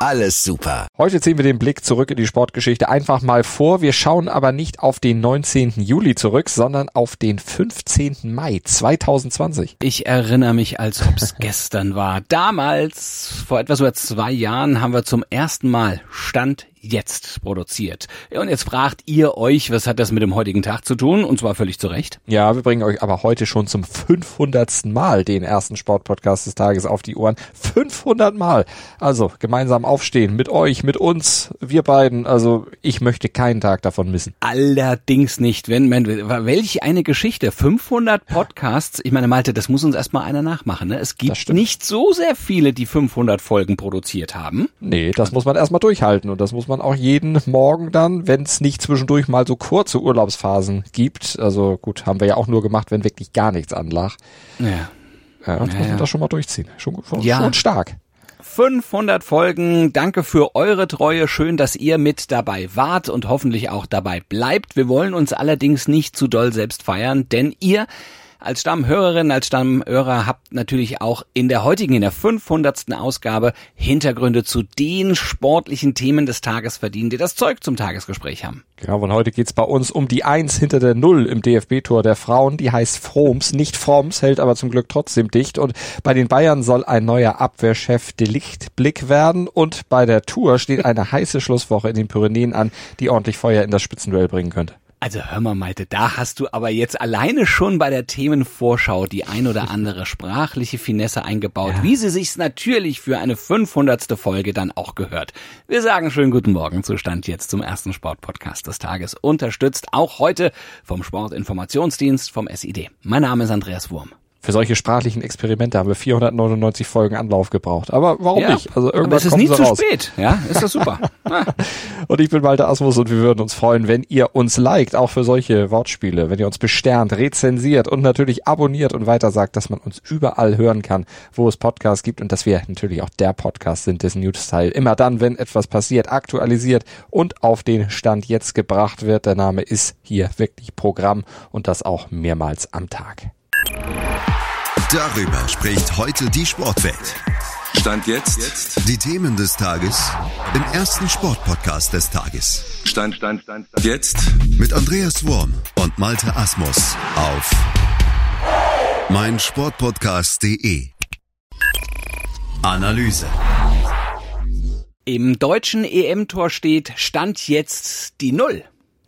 alles super. Heute ziehen wir den Blick zurück in die Sportgeschichte einfach mal vor. Wir schauen aber nicht auf den 19. Juli zurück, sondern auf den 15. Mai 2020. Ich erinnere mich, als ob es gestern war. Damals, vor etwas über zwei Jahren, haben wir zum ersten Mal Stand jetzt produziert. Und jetzt fragt ihr euch, was hat das mit dem heutigen Tag zu tun? Und zwar völlig zu Recht. Ja, wir bringen euch aber heute schon zum 500. Mal den ersten Sportpodcast des Tages auf die Ohren. 500 Mal. Also gemeinsam aufstehen mit euch, mit uns, wir beiden. Also ich möchte keinen Tag davon missen. Allerdings nicht. Wenn, wenn welch eine Geschichte. 500 Podcasts. Ich meine, Malte, das muss uns erstmal einer nachmachen. Ne? Es gibt nicht so sehr viele, die 500 Folgen produziert haben. Nee, das muss man erstmal durchhalten und das muss man auch jeden Morgen dann, wenn es nicht zwischendurch mal so kurze Urlaubsphasen gibt. Also gut, haben wir ja auch nur gemacht, wenn wirklich gar nichts anlag. Ja. Ja, das Ja, muss man ja. das schon mal durchziehen. Schon, schon, Ja. schon stark. 500 Folgen. Danke für eure Treue. Schön, dass ihr mit dabei wart und hoffentlich auch dabei bleibt. Wir wollen uns allerdings nicht zu doll selbst feiern, denn ihr als Stammhörerin, als Stammhörer habt natürlich auch in der heutigen, in der 500. Ausgabe Hintergründe zu den sportlichen Themen des Tages verdient, die das Zeug zum Tagesgespräch haben. Genau, und heute geht's bei uns um die Eins hinter der Null im DFB-Tor der Frauen. Die heißt Froms, nicht Froms, hält aber zum Glück trotzdem dicht. Und bei den Bayern soll ein neuer Abwehrchef Delichtblick werden. Und bei der Tour steht eine heiße Schlusswoche in den Pyrenäen an, die ordentlich Feuer in das Spitzenduell bringen könnte. Also hör mal, Malte, da hast du aber jetzt alleine schon bei der Themenvorschau die ein oder andere sprachliche Finesse eingebaut, wie sie sich's natürlich für eine 500. Folge dann auch gehört. Wir sagen schönen guten Morgen zu Stand jetzt zum ersten Sportpodcast des Tages, unterstützt auch heute vom Sportinformationsdienst vom SID. Mein Name ist Andreas Wurm. Für solche sprachlichen Experimente haben wir 499 Folgen Anlauf gebraucht. Aber warum Ja, nicht? Also aber irgendwas es ist nie zu raus. spät, ja? Ist das super. Und ich bin Walter Asmus und wir würden uns freuen, wenn ihr uns liked, auch für solche Wortspiele, wenn ihr uns besternt, rezensiert und natürlich abonniert und weiter sagt, dass man uns überall hören kann, wo es Podcasts gibt und dass wir natürlich auch der Podcast sind, dessen News-Teil immer dann, wenn etwas passiert, aktualisiert und auf den Stand jetzt gebracht wird. Der Name ist hier wirklich Programm und das auch mehrmals am Tag. Darüber spricht heute die Sportwelt. Stand jetzt. Die Themen des Tages im ersten Sportpodcast des Tages. Stand, Stand, Stand, Stand. Jetzt. Mit Andreas Worm und Malte Asmus auf meinsportpodcast.de. Analyse. Im deutschen EM-Tor steht Stand jetzt die Null.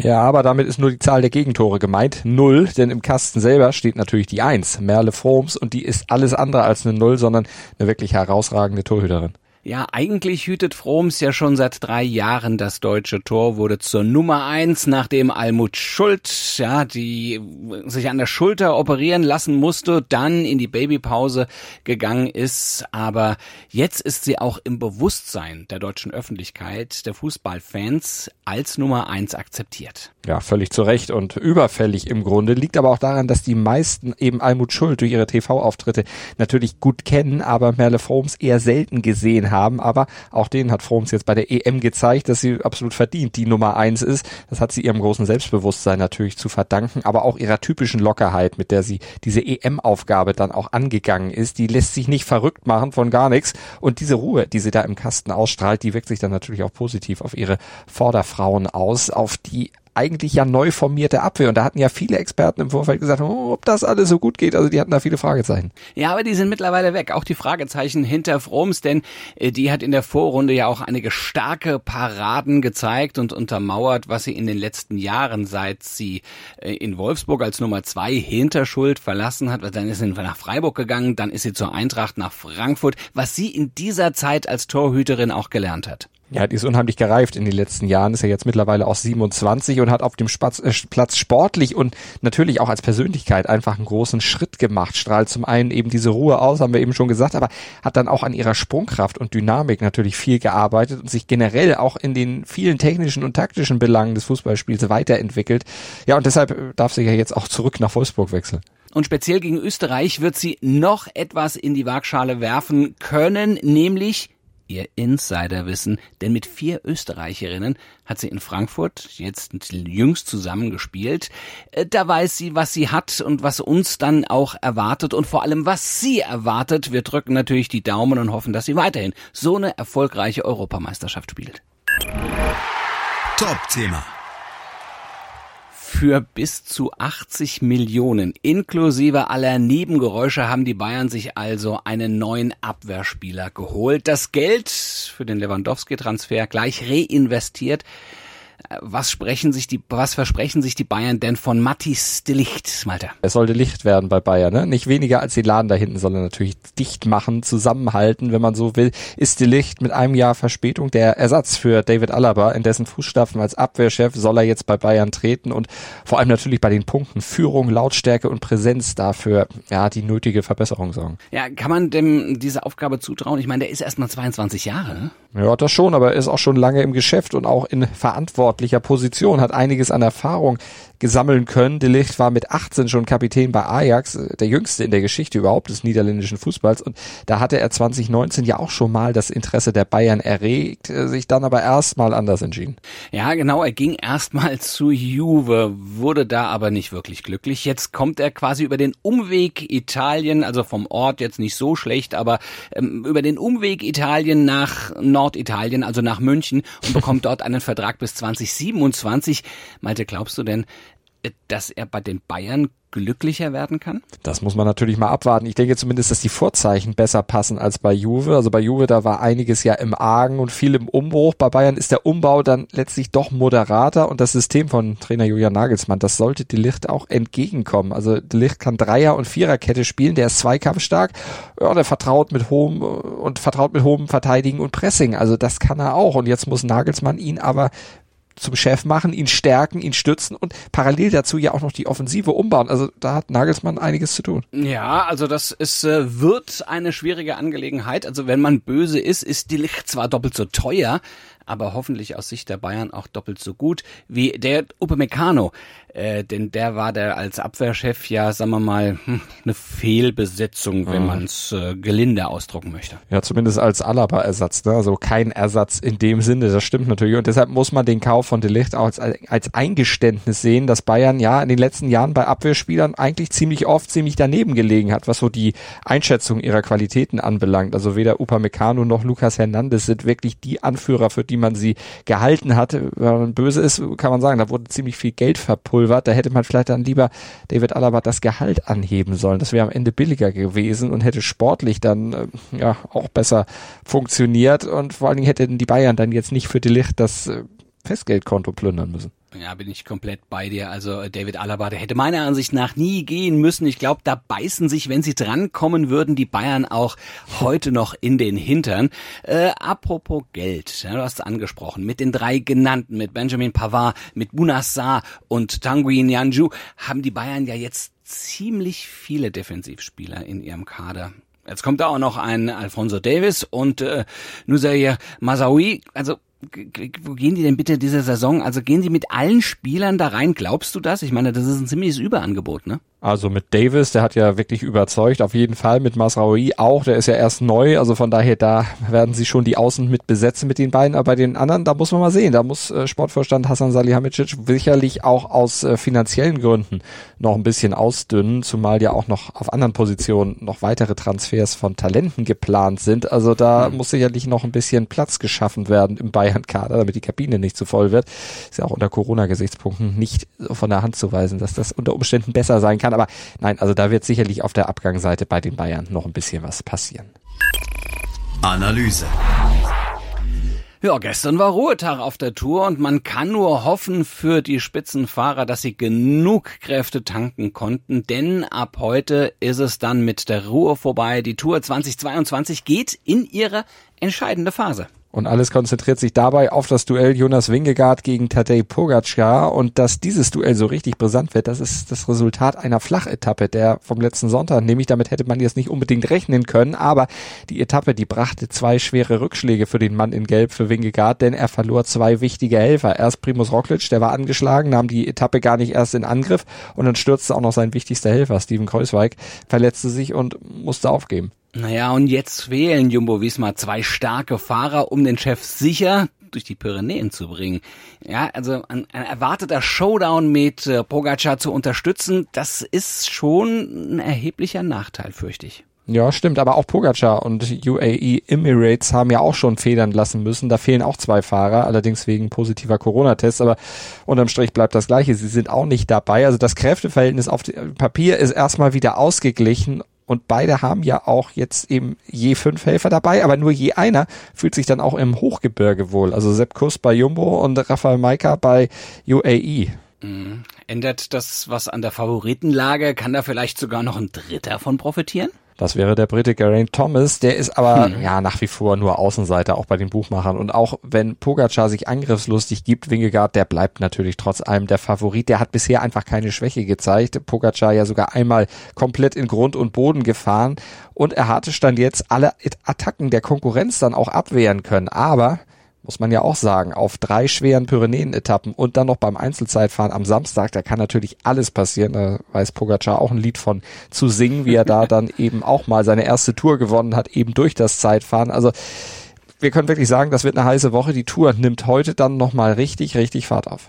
Ja, aber damit ist nur die Zahl der Gegentore gemeint. Null, denn im Kasten selber steht natürlich die Eins, Merle Froms, und die ist alles andere als eine Null, sondern eine wirklich herausragende Torhüterin. Ja, eigentlich hütet Froms ja schon seit drei Jahren das deutsche Tor, wurde zur Nummer eins, nachdem Almut Schuld, ja, die sich an der Schulter operieren lassen musste, dann in die Babypause gegangen ist. Aber jetzt ist sie auch im Bewusstsein der deutschen Öffentlichkeit, der Fußballfans, als Nummer eins akzeptiert. Ja, völlig zu Recht und überfällig im Grunde. Liegt aber auch daran, dass die meisten eben Almut Schuld durch ihre TV-Auftritte natürlich gut kennen, aber Merle Froms eher selten gesehen haben. Aber auch denen hat Froms jetzt bei der EM gezeigt, dass sie absolut verdient die Nummer eins ist. Das hat sie ihrem großen Selbstbewusstsein natürlich zu verdanken, aber auch ihrer typischen Lockerheit, mit der sie diese EM-Aufgabe dann auch angegangen ist. Die lässt sich nicht verrückt machen von gar nichts. Und diese Ruhe, die sie da im Kasten ausstrahlt, die wirkt sich dann natürlich auch positiv auf ihre Vorderfrauen aus, auf die eigentlich ja neu formierte Abwehr. Und da hatten ja viele Experten im Vorfeld gesagt, oh, ob das alles so gut geht. Also die hatten da viele Fragezeichen. Ja, aber die sind mittlerweile weg. Auch die Fragezeichen hinter Froms, denn äh, die hat in der Vorrunde ja auch einige starke Paraden gezeigt und untermauert, was sie in den letzten Jahren, seit sie äh, in Wolfsburg als Nummer zwei hinter Schuld verlassen hat, dann ist sie nach Freiburg gegangen, dann ist sie zur Eintracht nach Frankfurt, was sie in dieser Zeit als Torhüterin auch gelernt hat. Ja, die ist unheimlich gereift in den letzten Jahren, ist ja jetzt mittlerweile auch 27 und hat auf dem Spatz, äh, Platz sportlich und natürlich auch als Persönlichkeit einfach einen großen Schritt gemacht. Strahlt zum einen eben diese Ruhe aus, haben wir eben schon gesagt, aber hat dann auch an ihrer Sprungkraft und Dynamik natürlich viel gearbeitet und sich generell auch in den vielen technischen und taktischen Belangen des Fußballspiels weiterentwickelt. Ja, und deshalb darf sie ja jetzt auch zurück nach Wolfsburg wechseln. Und speziell gegen Österreich wird sie noch etwas in die Waagschale werfen können, nämlich ihr Insiderwissen, denn mit vier Österreicherinnen hat sie in Frankfurt jetzt jüngst zusammengespielt. Äh, da weiß sie, was sie hat und was uns dann auch erwartet und vor allem, was sie erwartet. Wir drücken natürlich die Daumen und hoffen, dass sie weiterhin so eine erfolgreiche Europameisterschaft spielt. Top-Thema für bis zu 80 Millionen inklusive aller Nebengeräusche haben die Bayern sich also einen neuen Abwehrspieler geholt. Das Geld für den Lewandowski-Transfer gleich reinvestiert was sprechen sich die, was versprechen sich die Bayern denn von Mattis de Licht, Malte? Es sollte Licht werden bei Bayern, ne? Nicht weniger als die Laden da hinten, sondern natürlich dicht machen, zusammenhalten, wenn man so will. Ist de Licht mit einem Jahr Verspätung der Ersatz für David Alaba, in dessen Fußstapfen als Abwehrchef soll er jetzt bei Bayern treten und vor allem natürlich bei den Punkten Führung, Lautstärke und Präsenz dafür, ja, die nötige Verbesserung sorgen. Ja, kann man dem diese Aufgabe zutrauen? Ich meine, der ist erst mal 22 Jahre, ne? Ja, das schon, aber er ist auch schon lange im Geschäft und auch in verantwortlicher Position, hat einiges an Erfahrung gesammeln können. De Ligt war mit 18 schon Kapitän bei Ajax, äh, der jüngste in der Geschichte überhaupt des niederländischen Fußballs. Und da hatte er 2019 ja auch schon mal das Interesse der Bayern erregt, äh, sich dann aber erstmal anders entschieden. Ja, genau, er ging erstmal zu Juve, wurde da aber nicht wirklich glücklich. Jetzt kommt er quasi über den Umweg Italien, also vom Ort jetzt nicht so schlecht, aber ähm, über den Umweg Italien nach Norditalien, also nach München und bekommt dort einen Vertrag bis 2027. Malte, glaubst du denn, dass er bei den Bayern glücklicher werden kann? Das muss man natürlich mal abwarten. Ich denke zumindest, dass die Vorzeichen besser passen als bei Juve. Also bei Juve, da war einiges ja im Argen und viel im Umbruch. Bei Bayern ist der Umbau dann letztlich doch moderater und das System von Trainer Julian Nagelsmann, das sollte die Licht auch entgegenkommen. Also die Licht kann Dreier- und Viererkette spielen, der ist zweikampfstark, ja, der vertraut mit hohem und vertraut mit hohem Verteidigen und Pressing. Also das kann er auch und jetzt muss Nagelsmann ihn aber zum Chef machen, ihn stärken, ihn stützen und parallel dazu ja auch noch die Offensive umbauen. Also da hat Nagelsmann einiges zu tun. Ja, also das ist, äh, wird eine schwierige Angelegenheit. Also wenn man böse ist, ist die Licht zwar doppelt so teuer, aber hoffentlich aus Sicht der Bayern auch doppelt so gut wie der Upamecano. Äh, denn der war der als Abwehrchef ja, sagen wir mal, hm, eine Fehlbesetzung, wenn mhm. man es äh, gelinde ausdrucken möchte. Ja, zumindest als Alaba-Ersatz, ne? also kein Ersatz in dem Sinne, das stimmt natürlich. Und deshalb muss man den Kauf von Delicht auch als, als Eingeständnis sehen, dass Bayern ja in den letzten Jahren bei Abwehrspielern eigentlich ziemlich oft ziemlich daneben gelegen hat, was so die Einschätzung ihrer Qualitäten anbelangt. Also weder Upamecano noch Lucas Hernandez sind wirklich die Anführer, für die man sie gehalten hat. Wenn man böse ist, kann man sagen, da wurde ziemlich viel Geld verpulvert verpulvert. Da hätte man vielleicht dann lieber David Alaba das Gehalt anheben sollen. Das wäre am Ende billiger gewesen und hätte sportlich dann äh, ja auch besser funktioniert und vor allen Dingen hätten die Bayern dann jetzt nicht für die Licht das äh, Festgeldkonto plündern müssen. Ja, bin ich komplett bei dir. Also äh, David Alaba, der hätte meiner Ansicht nach nie gehen müssen. Ich glaube, da beißen sich, wenn sie drankommen würden, die Bayern auch heute noch in den Hintern. Äh, apropos Geld, ja, du hast es angesprochen, mit den drei genannten, mit Benjamin Pavard, mit Munassar und Tanguy Nyanju, haben die Bayern ja jetzt ziemlich viele Defensivspieler in ihrem Kader. Jetzt kommt da auch noch ein Alfonso Davis und äh, Nusair Mazaoui. Also wo gehen die denn bitte diese Saison? Also gehen die mit allen Spielern da rein? Glaubst du das? Ich meine, das ist ein ziemliches Überangebot, ne? Also mit Davis, der hat ja wirklich überzeugt, auf jeden Fall. Mit Masraoui auch, der ist ja erst neu, also von daher, da werden sie schon die Außen mit besetzen mit den beiden. Aber bei den anderen, da muss man mal sehen, da muss äh, Sportvorstand Hassan Salihamidzic sicherlich auch aus äh, finanziellen Gründen noch ein bisschen ausdünnen, zumal ja auch noch auf anderen Positionen noch weitere Transfers von Talenten geplant sind. Also da mhm. muss sicherlich noch ein bisschen Platz geschaffen werden im Bayern-Kader, damit die Kabine nicht zu voll wird. Ist ja auch unter Corona-Gesichtspunkten nicht von der Hand zu weisen, dass das unter Umständen besser sein kann aber nein, also da wird sicherlich auf der Abgangsseite bei den Bayern noch ein bisschen was passieren. Analyse. Ja, gestern war Ruhetag auf der Tour und man kann nur hoffen für die Spitzenfahrer, dass sie genug Kräfte tanken konnten, denn ab heute ist es dann mit der Ruhe vorbei. Die Tour 2022 geht in ihre entscheidende Phase. Und alles konzentriert sich dabei auf das Duell Jonas Wingegaard gegen Tadej Pogacar. Und dass dieses Duell so richtig brisant wird, das ist das Resultat einer Flachetappe der vom letzten Sonntag. Nämlich damit hätte man jetzt nicht unbedingt rechnen können. Aber die Etappe, die brachte zwei schwere Rückschläge für den Mann in Gelb für Wingegaard, denn er verlor zwei wichtige Helfer. Erst Primus Roglic, der war angeschlagen, nahm die Etappe gar nicht erst in Angriff. Und dann stürzte auch noch sein wichtigster Helfer, Steven Kreuzweig, verletzte sich und musste aufgeben. Naja, und jetzt fehlen Jumbo Visma zwei starke Fahrer, um den Chef sicher durch die Pyrenäen zu bringen. Ja, also ein, ein erwarteter Showdown mit äh, Pogacar zu unterstützen, das ist schon ein erheblicher Nachteil, fürchte ich. Ja, stimmt, aber auch Pogacar und UAE Emirates haben ja auch schon federn lassen müssen. Da fehlen auch zwei Fahrer, allerdings wegen positiver Corona-Tests, aber unterm Strich bleibt das gleiche. Sie sind auch nicht dabei. Also das Kräfteverhältnis auf Papier ist erstmal wieder ausgeglichen und beide haben ja auch jetzt eben je fünf Helfer dabei, aber nur je einer fühlt sich dann auch im Hochgebirge wohl. Also Sepp Kuss bei Jumbo und Rafael Maika bei UAE. Mhm. Ändert das was an der Favoritenlage? Kann da vielleicht sogar noch ein Dritter von profitieren? Das wäre der Brite Geraint Thomas. Der ist aber hm. ja nach wie vor nur Außenseiter, auch bei den Buchmachern. Und auch wenn Pogacar sich angriffslustig gibt, Wingegaard, der bleibt natürlich trotz allem der Favorit. Der hat bisher einfach keine Schwäche gezeigt. Pogacar ja sogar einmal komplett in Grund und Boden gefahren. Und er hatte Stand jetzt alle Attacken der Konkurrenz dann auch abwehren können. Aber muss man ja auch sagen, auf drei schweren Pyrenäen-Etappen und dann noch beim Einzelzeitfahren am Samstag, da kann natürlich alles passieren. Da weiß Pogacar auch ein Lied von zu singen, wie er da dann eben auch mal seine erste Tour gewonnen hat, eben durch das Zeitfahren. Also wir können wirklich sagen, das wird eine heiße Woche. Die Tour nimmt heute dann nochmal richtig, richtig Fahrt auf.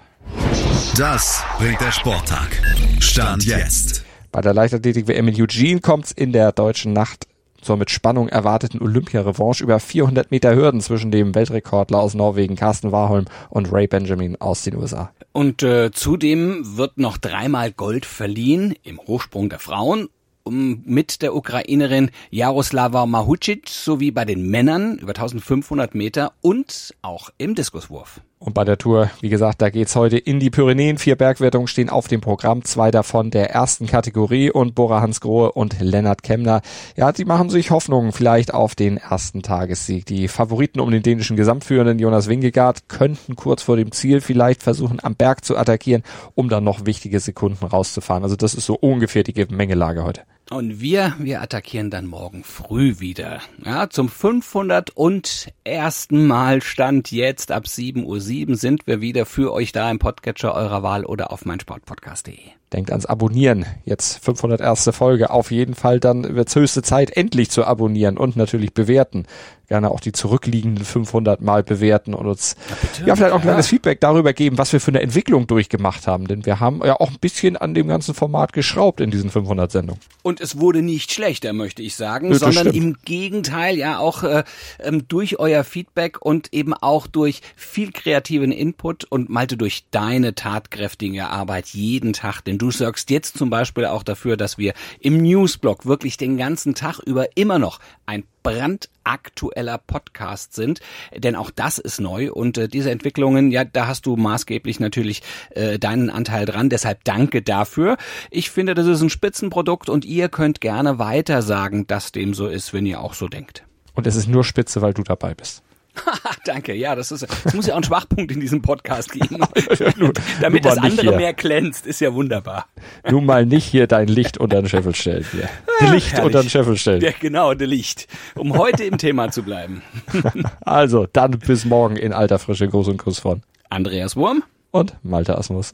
Das bringt der Sporttag. Stand jetzt. Bei der Leichtathletik-WM in Eugene kommt's in der deutschen Nacht zur mit Spannung erwarteten Olympia-Revanche über 400 Meter Hürden zwischen dem Weltrekordler aus Norwegen Carsten Warholm und Ray Benjamin aus den USA. Und äh, zudem wird noch dreimal Gold verliehen im Hochsprung der Frauen mit der Ukrainerin Jaroslava Mahucic sowie bei den Männern über 1500 Meter und auch im Diskuswurf. Und bei der Tour, wie gesagt, da geht's heute in die Pyrenäen. Vier Bergwertungen stehen auf dem Programm, zwei davon der ersten Kategorie und Bora Hansgrohe und Lennart Kemner. Ja, die machen sich Hoffnungen vielleicht auf den ersten Tagessieg. Die Favoriten um den dänischen Gesamtführenden Jonas Wingegaard könnten kurz vor dem Ziel vielleicht versuchen, am Berg zu attackieren, um dann noch wichtige Sekunden rauszufahren. Also das ist so ungefähr die Gemengelage heute. Und wir, wir attackieren dann morgen früh wieder. Ja, zum 500 und ersten Mal Stand jetzt ab 7.07 Uhr sind wir wieder für euch da im Podcatcher eurer Wahl oder auf meinsportpodcast.de. Denkt ans Abonnieren. Jetzt 501. Folge. Auf jeden Fall dann wird's höchste Zeit, endlich zu abonnieren und natürlich bewerten gerne auch die zurückliegenden 500 Mal bewerten und uns ja, ja vielleicht auch ein kleines ja. Feedback darüber geben, was wir für eine Entwicklung durchgemacht haben. Denn wir haben ja auch ein bisschen an dem ganzen Format geschraubt in diesen 500 Sendungen. Und es wurde nicht schlechter, möchte ich sagen, ja, sondern stimmt. im Gegenteil, ja auch äh, ähm, durch euer Feedback und eben auch durch viel kreativen Input und Malte durch deine tatkräftige Arbeit jeden Tag. Denn du sorgst jetzt zum Beispiel auch dafür, dass wir im Newsblog wirklich den ganzen Tag über immer noch ein brandaktueller Podcast sind, denn auch das ist neu und äh, diese Entwicklungen, ja, da hast du maßgeblich natürlich äh, deinen Anteil dran, deshalb danke dafür. Ich finde, das ist ein Spitzenprodukt und ihr könnt gerne weiter sagen, dass dem so ist, wenn ihr auch so denkt. Und es ist nur spitze, weil du dabei bist. Danke, ja, das ist, es muss ja auch einen Schwachpunkt in diesem Podcast geben. Damit das andere hier. mehr glänzt, ist ja wunderbar. Nun mal nicht hier dein Licht unter den Scheffel stellen hier. Die Licht Herrlich. unter den Scheffel stellen. Ja, genau, die Licht. Um heute im Thema zu bleiben. also, dann bis morgen in alter Frische. Gruß und Kuss von Andreas Wurm und Malte Asmus.